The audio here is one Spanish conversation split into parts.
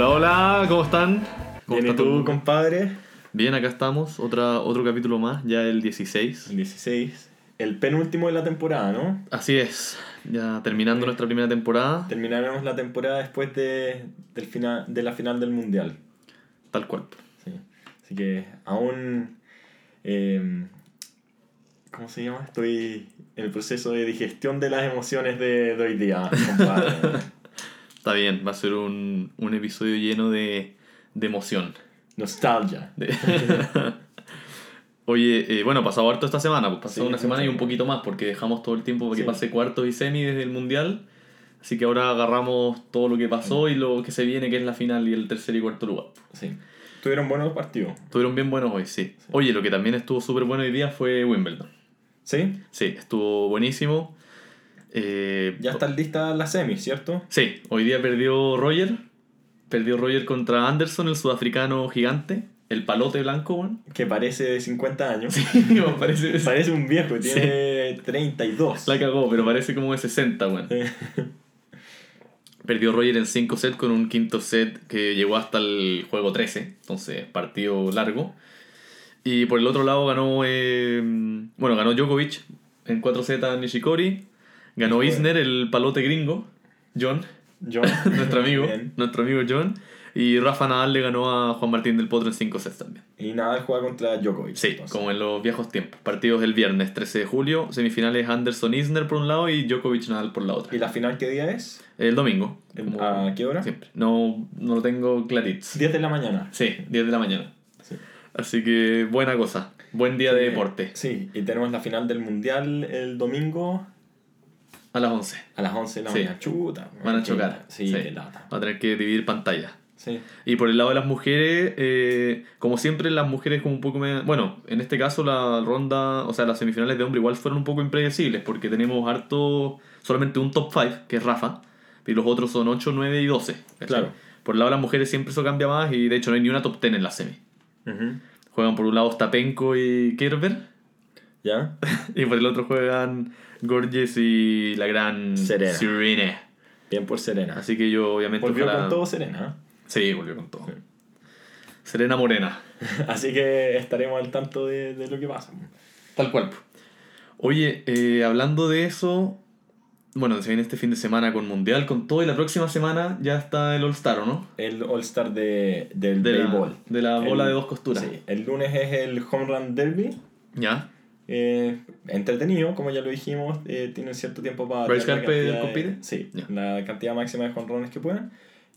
Hola, hola, ¿cómo están? ¿Cómo Bien, ¿y tú, compadre? Bien, acá estamos, otra, otro capítulo más, ya el 16. El 16. El penúltimo de la temporada, ¿no? Así es, ya terminando nuestra primera temporada, Terminaremos la temporada después de, del final, de la final del Mundial. tal cual. Sí. Así que aún... eh, ¿Cómo se llama? Estoy en el proceso de digestión de las emociones de, de hoy día, compadre. Está bien, va a ser un, un episodio lleno de, de emoción. Nostalgia. De- Oye, eh, bueno, pasado harto esta semana, pues pasó Sí, una semana y un poquito más porque dejamos todo el tiempo para que Sí. pase cuartos y semi desde el Mundial. Así que ahora agarramos todo lo que pasó y lo que se viene, que es la final y el tercer y cuarto lugar. Sí. Tuvieron buenos partidos. Estuvieron bien buenos hoy, sí. Oye, lo que también estuvo súper bueno hoy día fue Wimbledon. ¿Sí? Sí, estuvo buenísimo. Eh, Ya están listas las semis, ¿cierto? Sí, hoy día perdió Roger. Perdió Roger contra Anderson, el sudafricano gigante. El palote blanco. Que parece de 50 años. Sí, parece. Parece un viejo, tiene 32. La cagó, pero parece como de 60, weón. Perdió Roger en 5 sets con un quinto set que llegó hasta el juego 13. Entonces, partido largo. Y por el otro lado ganó. eh, bueno, ganó Djokovic en 4 sets a Nishikori. Ganó. Isner, el palote gringo. John, Yo. nuestro amigo. Bien. nuestro amigo John. Y Rafa Nadal le ganó a Juan Martín del Potro en 5 sets también. Y Nadal juega contra Djokovic. Sí, entonces. como en los viejos tiempos. Partidos el viernes 13 de julio. Semifinales Anderson Isner por un lado y Djokovic Nadal por la otra. ¿Y la final qué día es? El domingo. ¿En- como ¿A qué hora? Siempre. No, no lo tengo clarito. 10 de la mañana. Sí, 10 de la mañana. Sí. Así que buena cosa. Buen día de deporte. Sí, y tenemos la final del Mundial el domingo A las 11. a las 11 de la Sí. mañana. Chuta. Van a chocar. Sí, qué lata. Va a tener que dividir pantalla. Sí. Y por el lado de las mujeres, eh, como siempre, las mujeres como un poco... me- Bueno, en este caso la ronda, o sea, las semifinales de hombre igual fueron un poco impredecibles porque tenemos harto, solamente un top 5, que es Rafa, y los otros son 8, 9 y 12. ¿cachai? Claro. Por el lado de las mujeres siempre eso cambia más y de hecho no hay ni una top 10 en la semi. Juegan por un lado Stapenko y Kerber ¿Ya? y por el otro juegan Gorges y la gran Serena. Serena. Bien por Serena. Así que yo obviamente... Volvió ojalá- con todo Serena. Sí, volvió con todo. Sí. Serena Morena. ¿eh? Así que estaremos al tanto de, de lo que pasa. Tal cual. Oye, eh, hablando de eso, bueno, se viene este fin de semana con Mundial, con todo, y la próxima semana ya está el All-Star, ¿o no? El All-Star de, del De béisbol. de la bola El- de dos costuras. Sí, el lunes es el Home Run Derby. ¿Ya? Eh, entretenido, como ya lo dijimos, eh, tienen cierto tiempo para... ¿Bryce Harper de- compite? Sí, la cantidad máxima de jonrones que puedan.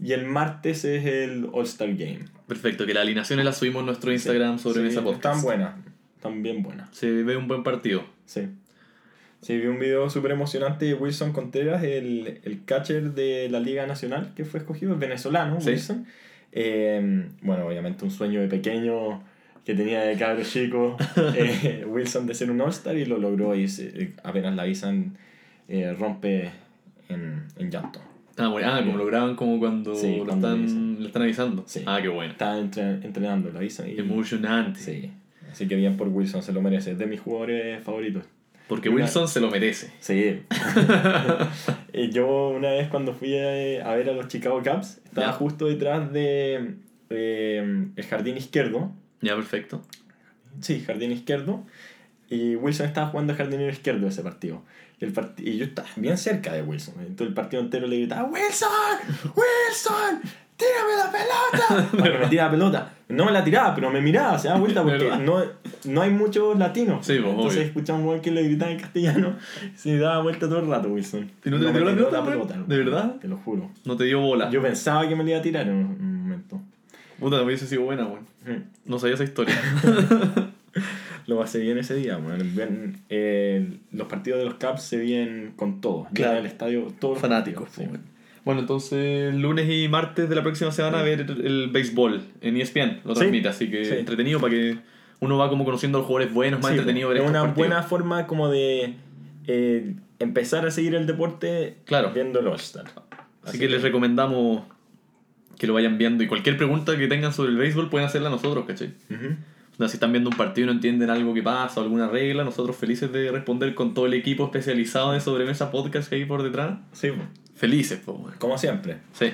Y el martes es el All-Star Game. Perfecto, que las alineaciones las subimos en nuestro Instagram sobre Sí, Mesa Podcast. Están buenas, están bien buenas. Se ve un buen partido. Sí. Sí, vi un video súper emocionante de Wilson Contreras, el, el catcher de la Liga Nacional que fue escogido, el venezolano, Sí. Wilson. Eh, bueno, obviamente un sueño de pequeño que tenía de cabro chico, eh, Wilson de ser un All-Star y lo logró y se- apenas la avisan, eh, rompe en, en llanto. Ah, bueno, ah, como lo graban como cuando, Sí, lo, cuando están, le están avisando. Sí. Ah, qué bueno. Está entre- entrenando, lo avisan. Y, Emocionante. sí. Así que bien por Wilson, se lo merece, es de mis jugadores favoritos. Porque Una- Wilson se lo merece. Sí. y yo una vez cuando fui a, a ver a los Chicago Cubs, estaba justo detrás de eh, el jardín izquierdo. Ya, perfecto. Sí, jardín izquierdo. Y Wilson estaba jugando jardín izquierdo ese partido. Y, el part- y yo estaba bien cerca de Wilson. Entonces el partido entero le gritaba, Wilson, Wilson, tírame la pelota. Para que me tira la pelota. No me la tiraba, pero me miraba, se daba vuelta porque no, no hay muchos latinos. Sí, pues, Entonces un weón que le gritaba en castellano. Se daba vuelta todo el rato, Wilson. ¿Y no te me tiró la pelota, weón? ¿De verdad? Te lo juro. No te dio bola. Yo pensaba que me la iba a tirar en un momento. Puta, hubiese sido buena, weón. No sabía esa historia. Lo pasé bien ese día, weón. Eh, los partidos de los Caps se vienen con todo. Claro. El estadio, todos los Fanáticos. Bueno, entonces lunes y martes de la próxima semana a ver el béisbol en ESPN, lo Sí, transmite, así que sí. entretenido para que uno va como conociendo a los jugadores buenos, más Sí, entretenido ver es una partidos. buena forma como de eh, empezar a seguir el deporte Claro. viendo el All-Star. Así, que, les recomendamos que lo vayan viendo y cualquier pregunta que tengan sobre el béisbol pueden hacerla a nosotros, ¿cachai? O sea, si están viendo un partido y no entienden algo que pasa alguna regla, nosotros felices de responder con todo el equipo especializado de Sobremesa Podcast que hay por detrás. Sí, po. Felices, pues, weón. como siempre. Sí.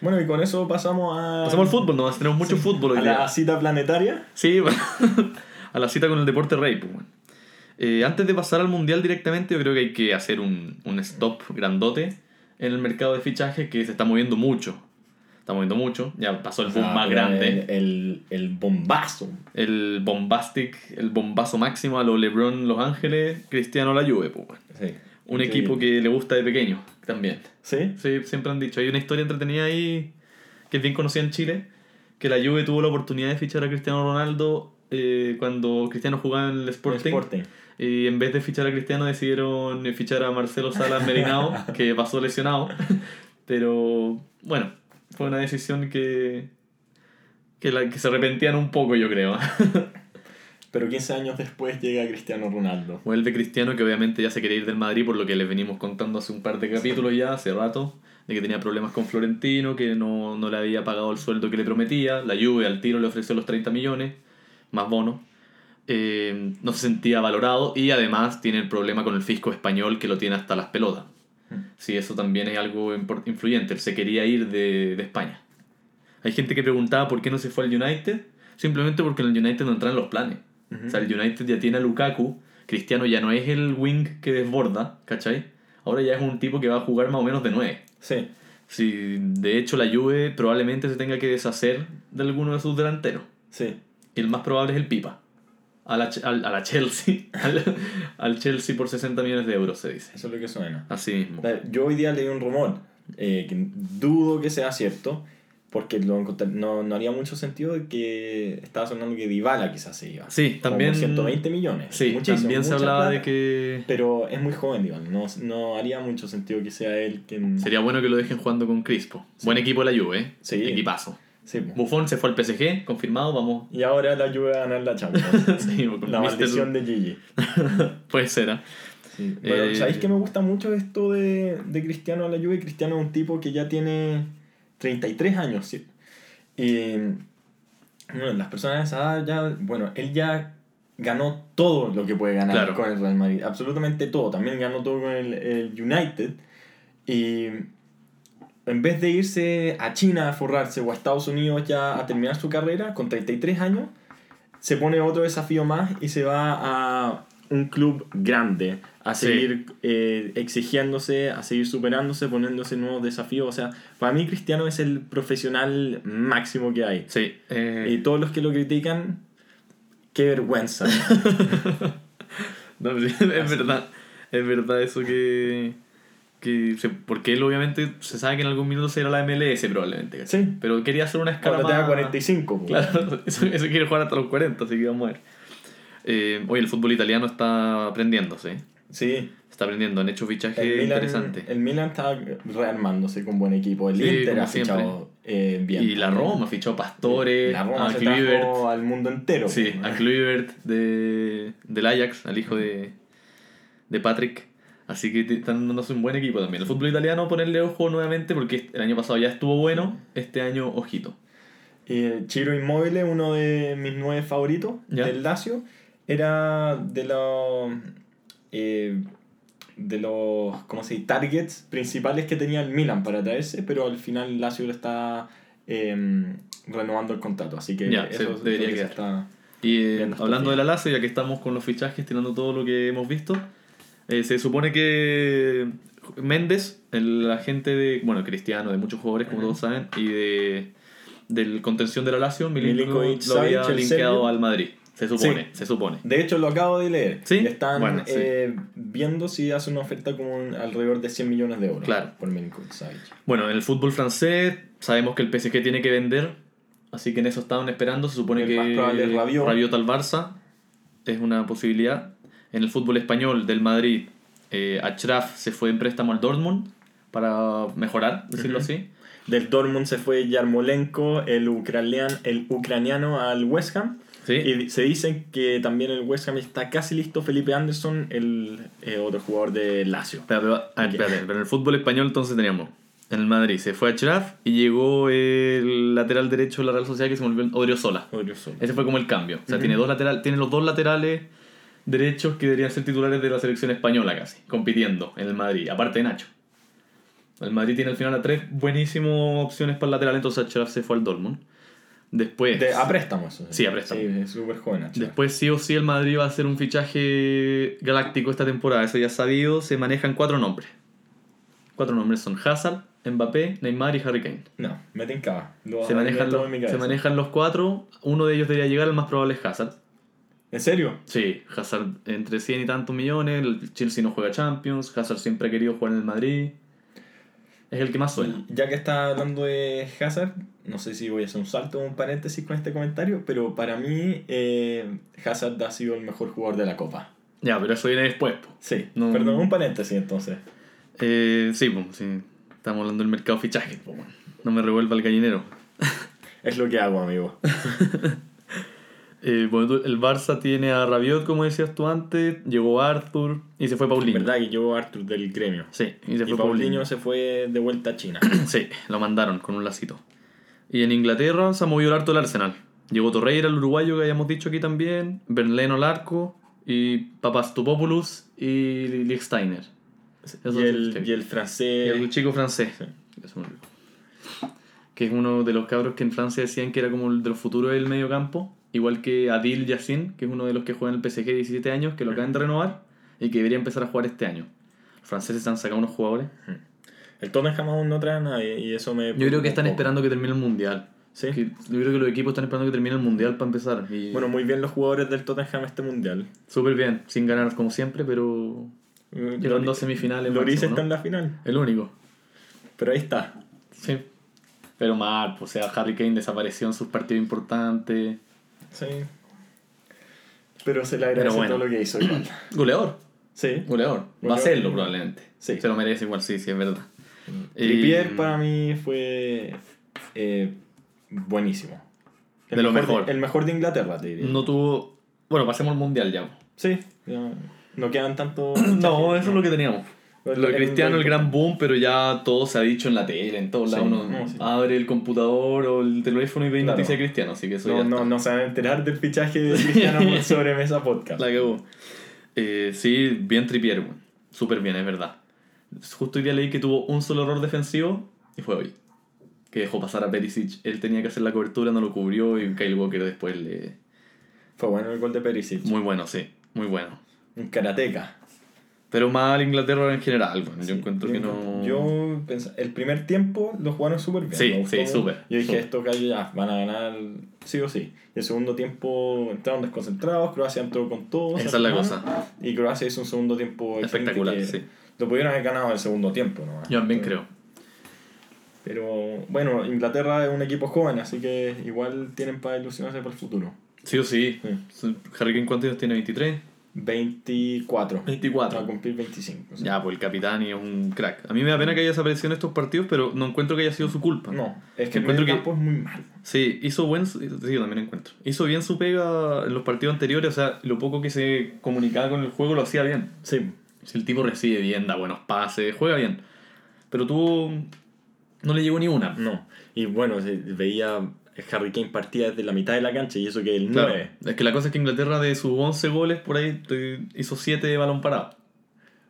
Bueno, y con eso pasamos a. Pasamos al fútbol, nomás tenemos mucho fútbol hoy a día. la cita planetaria. Sí, a la cita con el deporte rey. Pues, bueno. Eh, antes de pasar al mundial directamente, yo creo que hay que hacer un, un stop grandote en el mercado de fichajes que se está moviendo mucho. Está moviendo mucho. Ya pasó el boom Ah, más grande. El, el, el bombazo. El bombastic, el bombazo máximo a los LeBron Los Ángeles, Cristiano la Juve. Pues. Sí. Un Increíble. equipo que le gusta de pequeño también. Sí. Sí, siempre han dicho. Hay una historia entretenida ahí que es bien conocida en Chile, que la Juve tuvo la oportunidad de fichar a Cristiano Ronaldo eh, cuando Cristiano jugaba en el Sporting. Sporting. Y en vez de fichar a Cristiano decidieron fichar a Marcelo Salas Merinao, que pasó lesionado. Pero bueno, fue una decisión que, que, la, que se arrepentían un poco, yo creo. Pero 15 años después llega Cristiano Ronaldo. Vuelve Cristiano, que obviamente ya se quería ir del Madrid, por lo que les venimos contando hace un par de capítulos ya, hace rato, de que tenía problemas con Florentino, que no, no le había pagado el sueldo que le prometía. La Juve al tiro le ofreció los 30 millones, más bono. Eh, no se sentía valorado y además tiene el problema con el fisco español que lo tiene hasta las pelotas. Sí, eso también es algo influyente. Él se quería ir de, de España. Hay gente que preguntaba por qué no se fue al United. Simplemente porque en el United no entran los planes. O sea, el United ya tiene a Lukaku. Cristiano ya no es el wing que desborda, ¿cachai? Ahora ya es un tipo que va a jugar más o menos de 9. Sí. Si de hecho la Juve probablemente se tenga que deshacer de alguno de sus delanteros. Sí. Y el más probable es el Pipa. A la, al- a la Chelsea. Al, al Chelsea por 60 millones de euros, se dice. Eso es lo que suena. Así mismo. Yo hoy día leí un rumor, eh, que dudo que sea cierto, porque lo no, no haría mucho sentido de que estaba sonando que Dybala quizás se iba. Sí, también. 120 millones. Sí, Muchísimo, también se hablaba plata, de que. Pero es muy joven Dybala, no, no haría mucho sentido que sea él quien... Sería bueno que lo dejen jugando con Crispo. Buen equipo la Juve, ¿eh? Sí. Equipazo. Sí, po. Buffon se fue al PSG, confirmado, vamos. Y ahora la Juve a ganar la Champions. Sí, con la maldición de Gigi. Puede ser, ¿ah? Bueno, Eh, ¿sabéis que me gusta mucho esto de, de Cristiano a la Juve? Cristiano es un tipo que ya tiene 33 años, ¿sí? Y bueno, las personas de esa edad ya, bueno, él ya ganó todo lo que puede ganar Claro. con el Real Madrid, absolutamente todo. También ganó todo con el, el United. Y en vez de irse a China a forrarse o a Estados Unidos ya a terminar su carrera, con 33 años, se pone otro desafío más y se va a un club grande, a Sí. seguir eh, exigiéndose, a seguir superándose, poniéndose nuevos desafíos. O sea, para mí Cristiano es el profesional máximo que hay. Sí. eh, Y todos los que lo critican, qué vergüenza. no, es verdad. Es verdad eso que. Que se- porque él obviamente se sabe que en algún minuto será la MLS probablemente. ¿cachai? Sí. Pero quería hacer una escala Cuando tenga más- 45. po. Claro, eso, eso quiere jugar hasta los 40, así que vamos a ver. Eh, oye, el fútbol italiano está aprendiéndose. Sí. Está aprendiendo, han hecho fichajes interesantes. el Milan está rearmándose con buen equipo. El Sí, Inter ha fichado eh, bien. Y la Roma fichó a Pastore, La Roma a se Kluivert. trajo al mundo entero. Sí, po. a Kluivert de, del Ajax, al hijo de, de Patrick. Así que están dándose un buen equipo también. El fútbol italiano, ponerle ojo nuevamente porque el año pasado ya estuvo bueno, este año ojito. Eh, Chiro Immobile, uno de mis nueve favoritos Ya. del Lazio, era de los eh, de los ¿cómo se dice? targets principales que tenía el Milan para traerse, pero al final Lazio le está eh, renovando el contrato, así que Ya, eso debería eso quedar. está Y eh, hablando de la Lazio, ya que estamos con los fichajes, tirando todo lo que hemos visto, eh, se supone que Méndez, el agente de, bueno, Cristiano, de muchos jugadores, como todos saben, y de del contención de la Lazio, Milinkovic lo había Savic, linkeado al Madrid. Se supone, se supone. De hecho, lo acabo de leer. ¿Sí? Están Bueno, sí. eh, viendo si hace una oferta como un- alrededor de 100 millones de euros Claro. por Savic. Bueno, en el fútbol francés sabemos que el PSG tiene que vender, así que en eso estaban esperando. Se supone El que más probable es Rabiot. al Barça es una posibilidad. En el fútbol español del Madrid, eh, Achraf se fue en préstamo al Dortmund para mejorar, decirlo Ujú. así. Del Dortmund se fue Yarmolenko, el, ucraniano, el ucraniano, al West Ham. Sí. Y se dice que también el West Ham está casi listo. Felipe Anderson, el eh, otro jugador de Lazio. Espera, pero, ah, espérate, pero en el fútbol español entonces teníamos en el Madrid se fue Achraf y llegó el lateral derecho de la Real Sociedad que se volvió Odriozola. Odriozola. Ese fue como el cambio. O sea, Ujú. tiene, dos lateral, tiene los dos laterales derechos que deberían ser titulares de la selección española casi, compitiendo en el Madrid, aparte de Nacho. El Madrid tiene al final a tres buenísimas opciones para el lateral, entonces Achraf se fue al Dortmund. Después, De, a préstamo, eso Sí, a préstamo. Sí, es súper joven. Nacho. después sí o sí el Madrid va a hacer un fichaje galáctico esta temporada, eso ya sabido. Se manejan cuatro nombres. Cuatro nombres son Hazard, Mbappé, Neymar y Harry Kane. No, me tincaba. Se manejan, los, se manejan los cuatro, uno de ellos debería llegar, el más probable es Hazard. ¿En serio? Sí, Hazard entre 100 y tantos millones, el Chelsea no juega Champions, Hazard siempre ha querido jugar en el Madrid. Es el que más suena. Ya que está hablando de Hazard, no sé si voy a hacer un salto o un paréntesis con este comentario, pero para mí eh, Hazard ha sido el mejor jugador de la Copa. Ya, pero eso viene después. po. Sí, No- perdón, un paréntesis entonces. Eh, sí, pues, sí, estamos hablando del mercado fichaje. po. No me revuelva el gallinero. Es lo que hago, amigo. Eh, el Barça tiene a Rabiot, como decías tú antes, llegó Arthur y se fue Paulinho. verdad que yo Arthur del gremio. Sí, y se Y fue Paulinho Paulinho. se fue de vuelta a China. Sí, lo mandaron con un lacito. Y en Inglaterra se ha movido el harto el Arsenal. Llegó Torreira, el uruguayo que habíamos dicho aquí también, Berleno al arco, y Papastopoulos y Lichtsteiner. Esos y, el, y el Y francés. el chico francés. Sí. Que es uno de los cabros que en Francia decían que era como el de los futuros del medio campo. Igual que Adil Yassin, que es uno de los que juega en el PSG de 17 años, que lo acaban de renovar y que debería empezar a jugar este año. Los franceses han sacado unos jugadores. El Tottenham aún no trae a nadie y eso me. Yo creo que están poco. esperando que termine el mundial. Sí. Que- yo creo que los equipos están esperando que termine el mundial para empezar. Y Bueno, muy bien los jugadores del Tottenham este mundial. súper bien, sin ganar como siempre, pero llegando a semifinales. Loris máximo, está ¿no? en la final. El único. Pero ahí está. Sí. Pero mal, o sea, Harry Kane desapareció en sus partidos importantes. Sí. Pero se le agradece bueno. todo lo que hizo igual. Goleador. Sí. Goleador. Va a serlo probablemente. Sí. Se lo merece igual, sí, sí, es verdad. Trippier Y- para mí fue eh, buenísimo. El De lo mejor. De, el mejor de Inglaterra, te diría. No tuvo... Bueno, pasemos al mundial ya. Sí, ya no quedan tanto. No, eso es lo que teníamos. Lo- de Cristiano, el gran boom, pero ya todo se ha dicho en la tele, en todos Sí, lados. Uno no, sí. abre el computador o el teléfono y ve Claro. noticias de Cristiano, así que eso No, ya no, no se van a enterar del fichaje de Cristiano por sobremesa podcast. La cagó. Eh, sí, bien Trippier, weón. Súper bien, es verdad. Justo hoy día leí que tuvo un solo error defensivo y fue hoy. Que dejó pasar a Perisic. Él tenía que hacer la cobertura, no lo cubrió y Kyle Walker después le... Fue bueno el gol de Perisic. Muy bueno, sí. Muy bueno. Un karateca. Pero mal Inglaterra en general, bueno, yo encuentro que no... Yo pensé, el primer tiempo lo jugaron súper bien. Sí, sí, súper, Yo dije, estos gallos ya van a ganar sí o sí. Y el segundo tiempo entraron desconcentrados, Croacia entró con todo. Esa es la cosa. Y Croacia hizo un segundo tiempo Espectacular, que sí. Lo pudieron haber ganado en el segundo tiempo, ¿no? Yo también creo. Pero bueno, Inglaterra es un equipo joven, así que igual tienen para ilusionarse para el futuro. Sí o sí. Sí. Harry Kane, ¿cuántos años tiene? ¿23? 24. 24. Va a cumplir 25. sí. Ya, pues el capitán y es un crack. A mí me da pena que haya desaparecido en estos partidos, pero no encuentro que haya sido su culpa. No, es que el Encuentro que- campo es muy malo. Sí, hizo buen. Sí, yo también encuentro. Hizo bien su pega en los partidos anteriores, o sea, lo poco que se comunicaba con el juego lo hacía bien. Sí, Si el tipo recibe bien, da buenos pases, juega bien. Pero tuvo. No le llegó ni una. no. Y bueno, veía Harry Kane partía desde la mitad de la cancha y eso que el Claro. 9. Es que la cosa es que Inglaterra de sus 11 goles, por ahí hizo 7 de balón parado.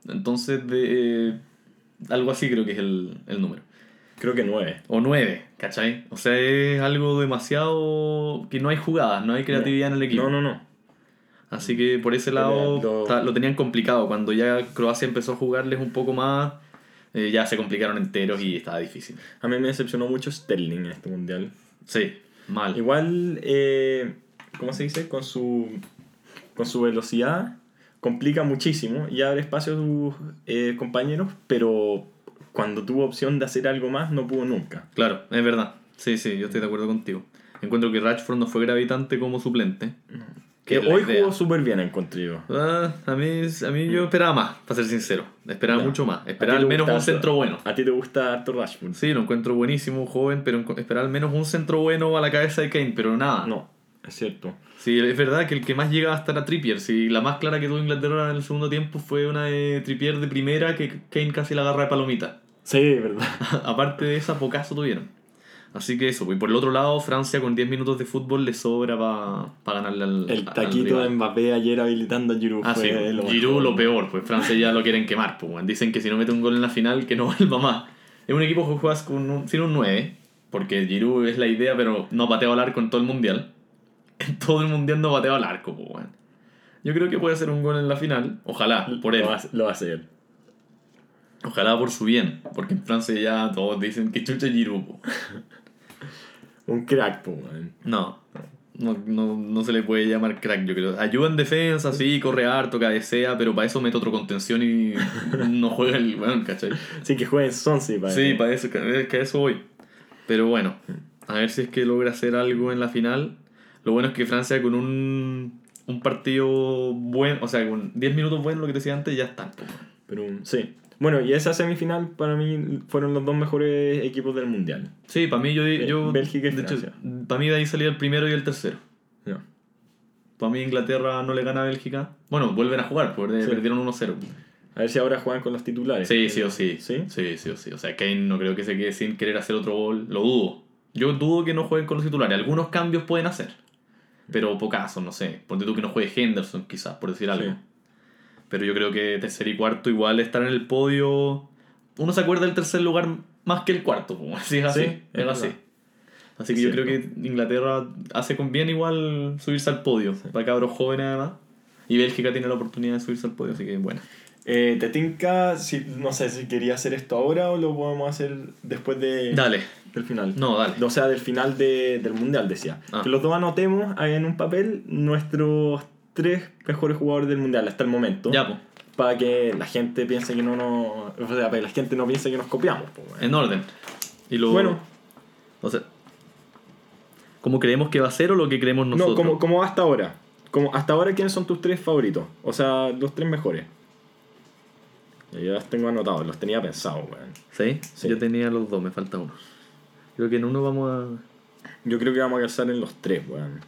Entonces, de. eh, algo así creo que es el, el número. Creo que 9. O 9, ¿cachai? O sea, es algo demasiado. que no hay jugadas, no hay creatividad en el equipo. No, no, no. Así que por ese lado lo tenían complicado. Cuando ya Croacia empezó a jugarles un poco más, eh, ya se complicaron enteros y estaba difícil. A mí me decepcionó mucho Sterling en este mundial. Sí, mal. Igual, eh, ¿cómo se dice? Con su, con su velocidad complica muchísimo y abre espacio a sus eh, compañeros, pero cuando tuvo opción de hacer algo más no pudo nunca. Claro, es verdad. Sí, sí, yo estoy de acuerdo contigo. Encuentro que Rashford no fue gravitante como suplente. Que es hoy idea. jugó súper bien, encontré yo. Ah, a, mí, a mí yo esperaba más, para ser sincero. Esperaba mucho más. ¿A Esperaba al menos gusta un harto? centro bueno. A ti te gusta Arthur Rashford. Sí, lo encuentro buenísimo, joven, pero esperaba al menos un centro bueno a la cabeza de Kane, pero nada. No, es cierto. Sí, es verdad que el que más llegaba hasta era Trippier. Sí, la más clara que tuvo Inglaterra en el segundo tiempo fue una de Trippier de primera que Kane casi la agarra de palomita. Sí, verdad. Aparte de esa, pocaso tuvieron. Así que eso, y por el otro lado, Francia con 10 minutos de fútbol le sobra para ganarle al. El al taquito de rival. Mbappé ayer habilitando a Giroud Ah, sí, fue lo Giroud mejor. lo peor, pues Francia ya lo quieren quemar. Pues. Dicen que si no mete un gol en la final, que no vuelva más. Es un equipo que juegas con un, sin un 9, porque Giroud es la idea, pero no pateaba al arco en todo el mundial. En todo el mundial no pateaba al arco, pues. Yo creo que puede hacer un gol en la final. Ojalá, por él. Lo va, lo va a hacer. Ojalá por su bien, porque en Francia ya todos dicen que chucha Giroud. Un crack, po. No, no, no, no se le puede llamar crack, yo creo. Ayuda en defensa, sí, corre harto, cabecea, pero para eso mete otro contención y no juega el weón, ¿cachai? Sí, que jueguen Sonsi para Sí, para eso, que eso voy. Pero bueno, a ver si es que logra hacer algo en la final. Lo bueno es que Francia con un, un partido bueno, o sea, con 10 minutos buenos, lo que te decía antes, ya están. po. Pero sí. Bueno, y esa semifinal para mí fueron los dos mejores equipos del mundial. Sí, para mí yo... yo Bélgica y de hecho, Francia. para mí de ahí salía el primero y el tercero. No. Para mí Inglaterra no le gana a Bélgica. Bueno, vuelven a jugar, porque Sí. perdieron 1-0. A ver si ahora juegan con los titulares. Sí, sí o sí. ¿Sí? Sí, sí o sí. O sea, Kane no creo que se quede sin querer hacer otro gol. Lo dudo. Yo dudo que no jueguen con los titulares. Algunos cambios pueden hacer. Pero pocazos, no sé. Ponte tú que no juegue Henderson, quizás, por decir algo. Sí. Pero yo creo que tercer y cuarto igual estar en el podio. Uno se acuerda del tercer lugar más que el cuarto. Como así es así. Sí, es así. verdad. Así que Es yo creo que Inglaterra hace con bien igual subirse al podio. Para cabros jóvenes además. Y Bélgica tiene la oportunidad de subirse al podio, así que bueno. Eh, ¿Te tinca, si, no sé si quería hacer esto ahora o lo podemos hacer después de, Dale. del final? No, dale. O sea, del final de- del mundial, decía. Ah. Que los dos anotemos en un papel nuestros tres mejores jugadores del mundial hasta el momento. Ya, pues. Para que la gente piense que no nos. O sea, para que la gente no piense que nos copiamos. po. En orden. Y lo, Bueno. O sea, ¿cómo creemos que va a ser o lo que creemos nosotros? No, como, como hasta ahora. Como hasta ahora, ¿quiénes son tus tres favoritos? O sea, los tres mejores. Ya yo los tengo anotados, los tenía pensados, weón. ¿Sí? Sí. Yo tenía los dos, me falta uno. Creo que en uno vamos a... Yo creo que vamos a calzar en los tres, weón.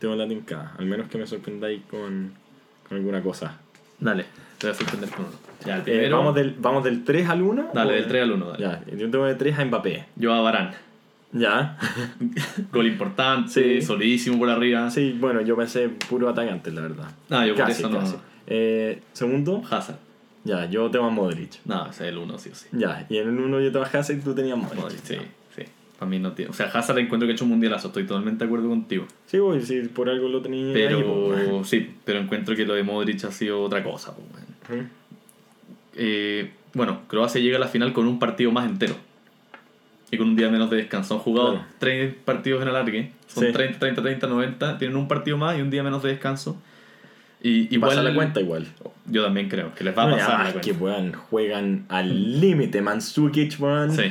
Tengo la tincada. Al menos que me sorprendáis con, con alguna cosa. Dale, te voy a sorprender con uno. Ya, el Eh, primero... ¿vamos, del, ¿Vamos del 3 al 1? Dale, del 3 al 1, dale. Ya, yo tengo de 3 a Mbappé. Yo a Barán. Ya. Gol importante, Sí. solidísimo por arriba. sí, bueno, yo pensé puro atacante, la verdad. Ah, yo por casi, eso no- casi. Eh, segundo, Hazard. ya, yo tengo a Modric. No, ese es el 1, sí o sí. Ya, y en el 1 yo tengo a Hazard y tú tenías Modric. Modric, sí, sí. Mí no tiene... O sea, Hazard encuentro que ha hecho un mundialazo, estoy totalmente de acuerdo contigo. Sí, voy, sí, por algo lo tenía ahí, Pero weón. sí, pero encuentro que lo de Modric ha sido otra cosa. pues, bueno. Ujú. Eh, bueno, Croacia llega a la final con un partido más entero. Y con un día menos de descanso. Han jugado Claro. tres partidos en alargue. Son Sí. 30, 30, 30, 90. Tienen un partido más y un día menos de descanso. Y igual, Pasa la cuenta igual. Yo también creo que les va a No, pasar la es cuenta. que weón, juegan al límite. Mansukic, weón. Sí,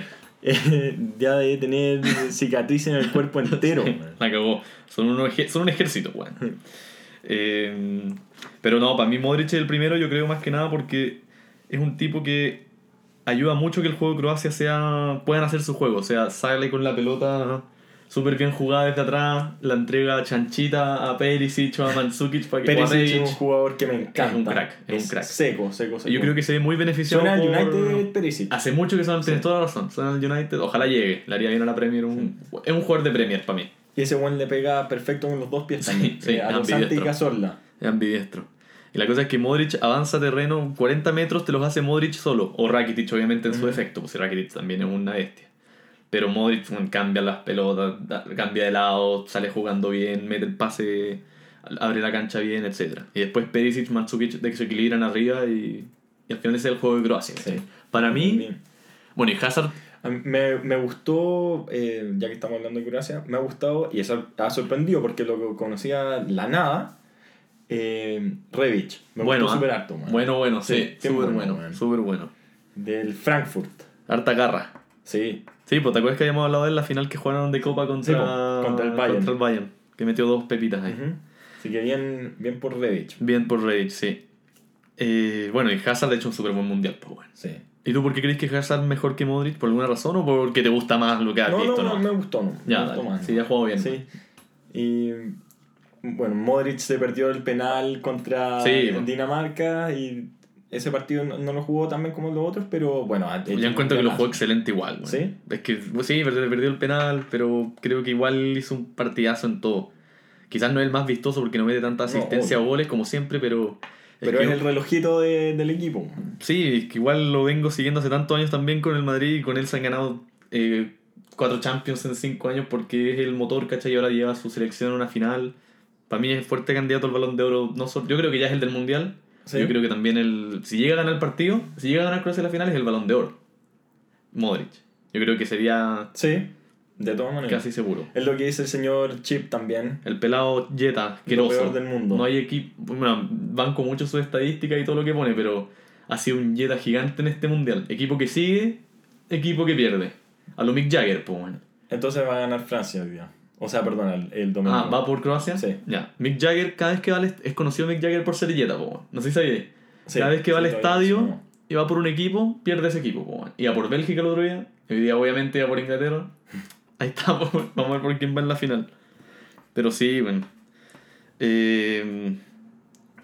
eh, ya debe tener cicatrices en el cuerpo entero. weón. la cagó. Son, eje- son un ejército, weón. Eh, pero no, para mí Modric es el primero, yo creo más que nada porque es un tipo que ayuda mucho que el juego de Croacia sea puedan hacer su juego. O sea, sale con la pelota súper bien jugada desde atrás, la entrega chanchita a Perisic o a Mandzukic para que Perisic es un jugador que me encanta. Es un crack, es un crack. Seco, seco, seco. Yo creo que se ve muy beneficiado Suena al por- United Perisic. Hace mucho que son, tienes toda la razón. Son al United, ojalá llegue. Le haría bien a la Premier. Un, Es un jugador de Premier para mí. Y ese weón le pega perfecto con los dos pies también. sí, eh, a y. Cazorla. Es ambidiestro. Y la cosa es que Modric avanza terreno 40 metros, te los hace Modric solo. O Rakitic, obviamente, en su defecto, pues si Rakitic también es una bestia. Pero Modric cambia las pelotas, cambia de lado, sale jugando bien, mete el pase, abre la cancha bien, etc. Y después Perisic, Mandzukic de que se equilibran arriba y, y al final ese es el juego de Croacia. Sí. Para mí, Bien. bueno, y Hazard, Me, me gustó, eh, ya que estamos hablando de Croacia, me ha gustado y eso ha sorprendido porque lo conocía la nada. Eh, me bueno, gustó ah, súper harto. man. bueno, bueno, sí, súper bueno, súper bueno. Del Frankfurt. Harta garra. Sí, Sí, pues te acuerdas que habíamos hablado de la final que jugaron de Copa contra, Sí, po, contra el Bayern. contra el Bayern, que metió dos pepitas ahí. Ujú. Así que bien, bien por Rebic. Bien por Reddit, sí. Eh, bueno, y Hazard ha hecho un súper buen mundial, pues bueno. Sí. ¿Y tú por qué crees que Hazard es mejor que Modric? ¿Por alguna razón o porque te gusta más lo que has No, visto? no, no, me gustó, no. Ya, me gustó más. Sí, ya jugó bien. Sí. Y bueno, Modric se perdió el penal contra Sí, po. Dinamarca y ese partido no, no lo jugó tan bien como los otros, pero bueno, Yo encuentro que lo jugó excelente igual. ¿Sí? Es que pues, sí, perdió, el penal, pero creo que igual hizo un partidazo en todo. Quizás no es el más vistoso porque no mete tanta asistencia o goles como siempre, pero Pero que- es el relojito de- del equipo. Sí, es que igual lo vengo siguiendo hace tantos años también con el Madrid y con él se han ganado eh, cuatro Champions en cinco años porque es el motor, ¿cachai? Y ahora lleva su selección a una final. Para mí es fuerte candidato al balón de oro. No solo- yo creo que ya es el del mundial. Sí. Yo creo que también el. Si llega a ganar el partido, si llega a ganar Croacia en la final, es el balón de oro. Modric. Yo creo que sería Sí, de todas maneras. casi seguro. Es lo que dice el señor Chip también. El pelado Jetta, asqueroso. peor del mundo. No hay equipo. Bueno, banco mucho sus estadísticas y todo lo que pone, pero ha sido un Jetta gigante en este mundial. Equipo que sigue, equipo que pierde. A lo Mick Jagger, pues bueno. Entonces va a ganar Francia hoy día. O sea, perdón, el, el domingo. Ah, ¿va por Croacia? Sí. Ya. Mick Jagger, cada vez que va al es conocido Mick Jagger por ser Jetta, pues bueno. No sé si sabíais. Sí, cada vez que va sí, al estadio no. y va por un equipo, pierde ese equipo, pues bueno. Iba por Bélgica el otro día, hoy día obviamente iba por Inglaterra. Ahí está, bueno. vamos a ver por quién va en la final. Pero sí, bueno. Eh,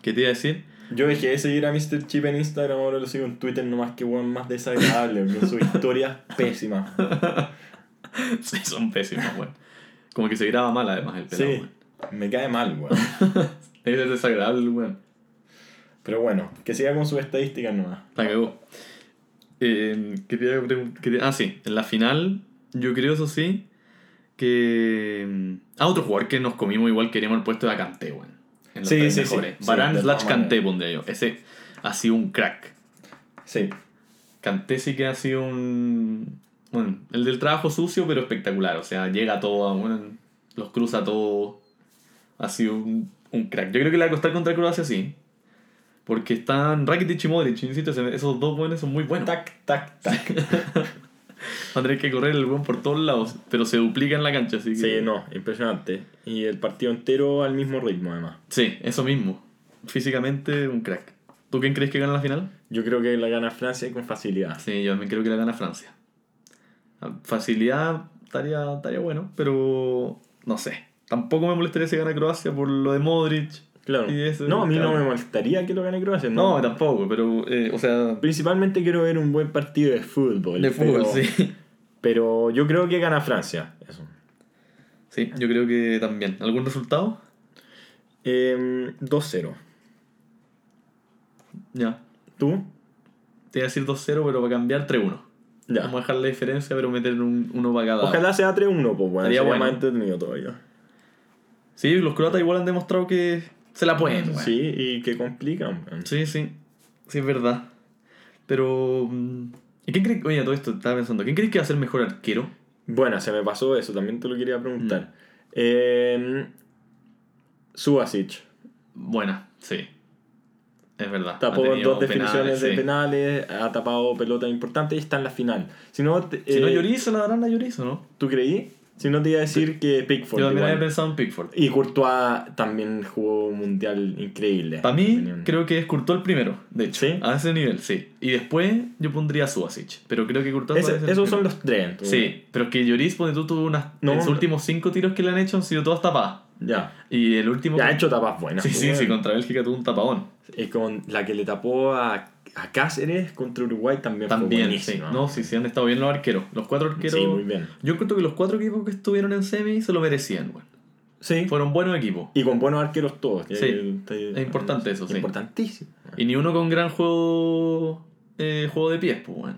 ¿Qué te iba a decir? Yo dejé de seguir a Mr. Chip en Instagram, ahora lo sigo en Twitter nomás que weón más desagradable, con sus historias pésimas. Sí, son pésimos, weón. Como que se graba mal además el pelado, Sí, weón. me cae mal, weón. Es desagradable, weón. Pero bueno, que siga con sus estadísticas nomás. La cagó. Eh, ¿qué te iba a pregun- qué te- Ah, sí. En la final, yo creo, eso sí, que... Ah, otro jugador que nos comimos igual queríamos el puesto de Akanté, weón. En Sí, sí, sí. Sí, de slash Kanté, pondría yo. Ese ha sido un crack. Sí, Kanté sí que ha sido un... Bueno, el del trabajo sucio, pero espectacular. O sea, llega a todo, bueno, los cruza a todo. Ha sido un, un crack. Yo creo que le va a costar contra Croacia, sí. Porque están Rakitic y Modric, insisto, esos dos buenos son muy buenos. tac, tac, tac. Va a tener que correr el buen por todos lados, pero se duplica en la cancha, así que... Sí, no, impresionante. Y el partido entero al mismo ritmo, además. Sí, eso mismo. Físicamente, un crack. ¿Tú quién crees que gana la final? Yo creo que la gana Francia con facilidad. Sí, yo también creo que la gana Francia. Facilidad estaría, estaría bueno, pero no sé. Tampoco me molestaría si gana Croacia por lo de Modric. Claro. Y eso, no, a mí no me molestaría que lo gane Croacia. No, No, tampoco, pero, eh, o sea, Principalmente quiero ver un buen partido de fútbol. de fútbol, pero, sí. Pero yo creo que gana Francia. Eso. Sí, yo creo que también. ¿Algún resultado? Em, 2-0. Ya. ¿Tú? Te iba a decir 2-0, pero para cambiar 3-1. Ya. Vamos a dejar la diferencia, pero meter un, uno para cada. Ojalá sea 3-1, pues bueno. Sería bueno. más entretenido todavía. Sí, los croatas igual han demostrado que se la pueden. weón. Sí, y que complican. Sí, sí. Sí, es verdad. Pero. mm, ¿Y quién crees Oye, todo esto estaba pensando. ¿Quién crees que va a ser mejor arquero? Bueno, se me pasó eso, también te lo quería preguntar. Mm. Em, Subasic. Buena, sí. Es verdad. Tapó dos definiciones penales, de sí. penales, ha tapado pelotas importantes y está en la final. Si no, te- Si no eh, Llorizo, la darán a Llorizo, ¿no? ¿tú creí? Si no te iba a decir que Pickford. Yo también había pensado en Pickford. Y Courtois también jugó un mundial increíble. Para mí, opinión. creo que es Courtois el primero, de hecho. ¿Sí? A ese nivel, sí. Y después yo pondría a Subasic. Pero creo que Courtois Ese- el esos son los tres. entonces. Sí, pero es que Lloris, ponte tú, tuvo unas. No. los últimos cinco tiros que le han hecho han sido todas tapadas. Ya. Y el último. Ya ha hecho tapas buenas. Sí, sí, sí, bueno. contra Bélgica tuvo un tapadón. Y con la que le tapó a, a Cáceres contra Uruguay también, También, fue sí. No, sí, sí, han estado bien los arqueros. Los cuatro arqueros. Sí, muy bien. Yo encuentro que los cuatro equipos que estuvieron en semi se lo merecían, güey. Sí. Fueron buenos equipos. Y con buenos arqueros todos. Sí, es importante eso, sí. Importantísimo. Y ni uno con gran juego eh, juego de pies, pues, güey.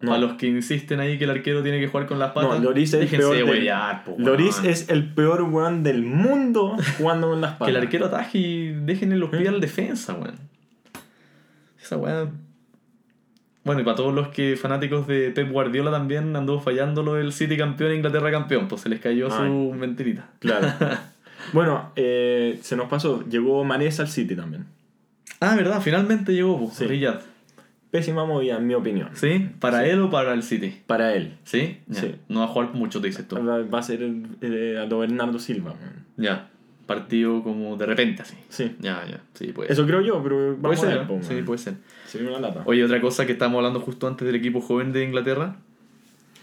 No. A los que insisten ahí que el arquero tiene que jugar con las patas. No, Loris es el peor de huellar, Loris weón. es el peor weón del mundo jugando con las patas. Que el arquero ataje y dejen en los pies ¿Eh? al defensa, weón. Esa weá. Bueno, y para todos los que fanáticos de Pep Guardiola también anduvo fallando lo del City campeón e Inglaterra campeón, pues se les cayó su mentirita. Claro. bueno, eh, se nos pasó. Llegó Manes al City también. Ah, verdad, finalmente llegó, pues, Sí. Pésima movida, en mi opinión. ¿Sí? ¿Para él o para el City? Para él. ¿Sí? Sí. No va a jugar mucho, te dices tú. Va, a ser el, el- a Bernardo Silva. Ya. Partido como de repente así. Sí. Ya, ya. Sí, puede Eso creo yo, pero Puede vamos a ser, ver. po, sí, puede ser. Sería una lata. Oye, otra cosa que estábamos hablando justo antes del equipo joven de Inglaterra.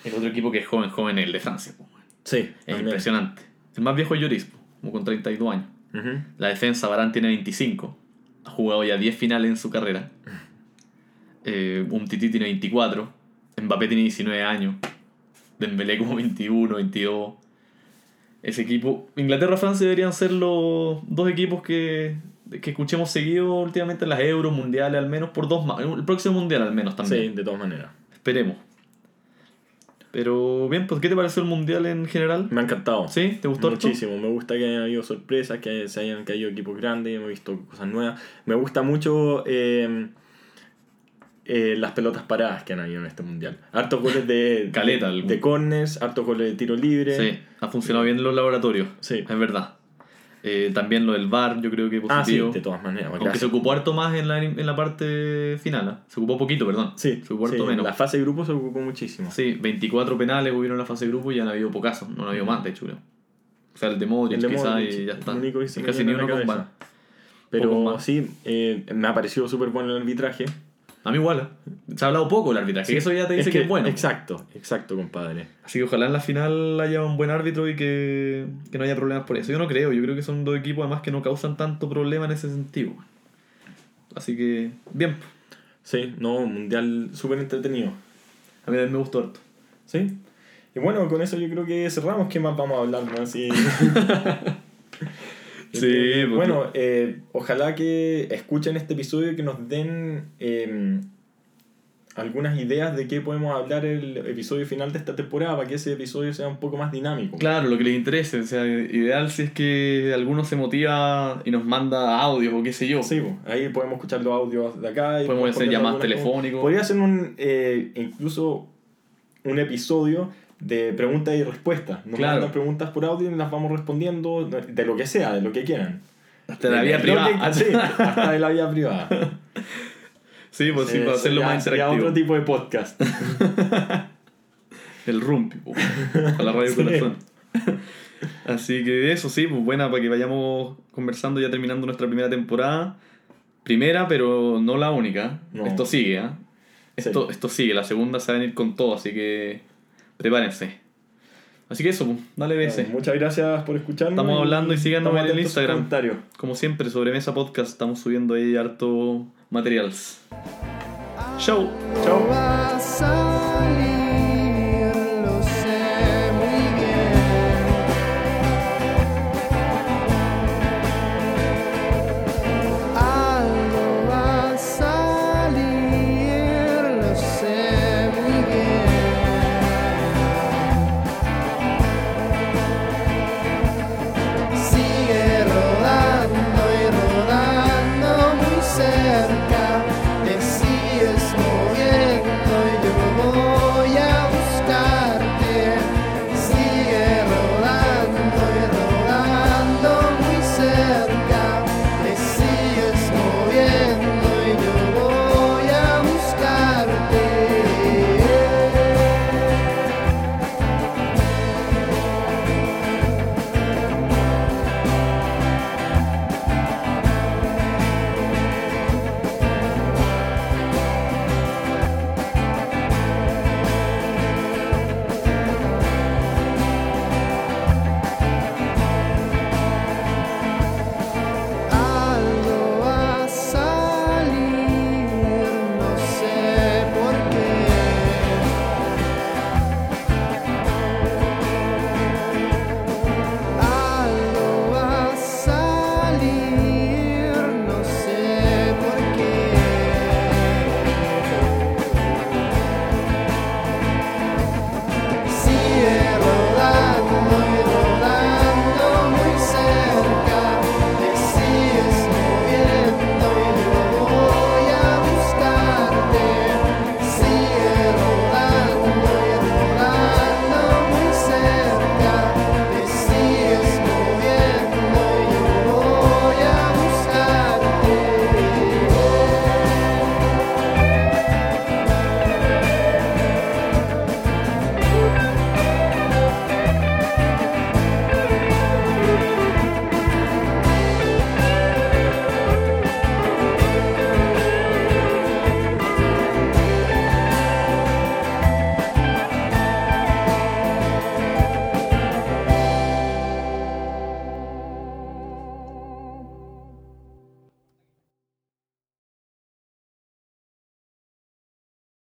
El otro equipo que es joven, joven, el de Francia. po. Sí. Es también. impresionante. El más viejo es Lloris, po, como con 32 años. Ujú. La defensa, Barán tiene 25. Ha jugado ya 10 finales en su carrera. Eh, Umtiti tiene 24. Mbappé tiene 19 años. Dembélé como 21, 22. Ese equipo... Inglaterra-Francia deberían ser los dos equipos que que escuchemos seguido últimamente las Euros, Mundiales, al menos por dos más. El próximo Mundial al menos también. Sí, de todas maneras. Esperemos. Pero bien, pues ¿qué te pareció el Mundial en general? Me ha encantado. ¿Sí? ¿Te gustó harto? Muchísimo. Me gusta que hayan habido sorpresas, que se hayan caído equipos grandes, he visto cosas nuevas. Me gusta mucho eh, eh, las pelotas paradas que han habido en este mundial. Hartos goles de, Caleta, de, de corners, hartos goles de tiro libre. Sí, ha funcionado bien en los laboratorios. Sí. Es verdad. Eh, también lo del VAR, yo creo que Ah, sí, positivo. de todas maneras. Aunque gracias. se ocupó harto más en la, en la parte final. ¿ah? Se ocupó poquito, perdón. Sí, se ocupó sí, harto menos. la fase de grupo se ocupó muchísimo. Sí, 24 penales hubieron en la fase de grupo y ya no ha habido pocazos. No han habido más, de hecho, creo. O sea, el de Modric El de quizás Modric, y ya está. único que se me casi ni uno con Pero sí, eh, me ha parecido súper bueno el arbitraje. A mí igual. ¿eh? Se ha hablado poco del arbitraje. Sí, Eso ya te dice que, es bueno. Exacto, exacto, compadre. Así que ojalá en la final haya un buen árbitro y que, que no haya problemas por eso. Yo no creo. Yo creo que son dos equipos además que no causan tanto problema en ese sentido. Así que, bien. Sí, no, un mundial súper entretenido. A mí me gustó harto. ¿Sí? Y bueno, con eso yo creo que cerramos. ¿Qué más vamos a hablar? no? Así- Sí, pues, bueno, eh, ojalá que escuchen este episodio y que nos den eh, algunas ideas de qué podemos hablar el episodio final de esta temporada para que ese episodio sea un poco más dinámico. Claro, lo que les interese. O sea, ideal si es que alguno se motiva y nos manda audios o qué sé yo. Sí, ahí podemos escuchar los audios de acá. Y Podemos hacer llamadas telefónicas. Podría ser un, eh, incluso un episodio de preguntas y respuestas. Nos Claro. mandan preguntas por audio y las vamos respondiendo de lo que sea, de lo que quieran. Hasta la De vida lo privada. que- sí, hasta de la vida privada. Sí, pues sí, Eh, para hacerlo más interactivo. otro tipo de podcast. El rumpi, po. a la radio Sí. corazón. Así que eso sí, pues buena para que vayamos conversando ya terminando nuestra primera temporada. Primera, pero no la única. No. Esto sigue. Sí. Esto, esto sigue, la segunda se va a venir con todo, así que prepárense. Así que eso, pues, dale BS. Muchas gracias por escucharnos. Estamos hablando y síganos en el Instagram. comentarios. Como siempre, sobre Mesa Podcast estamos subiendo ahí harto materials. Chau. Chao.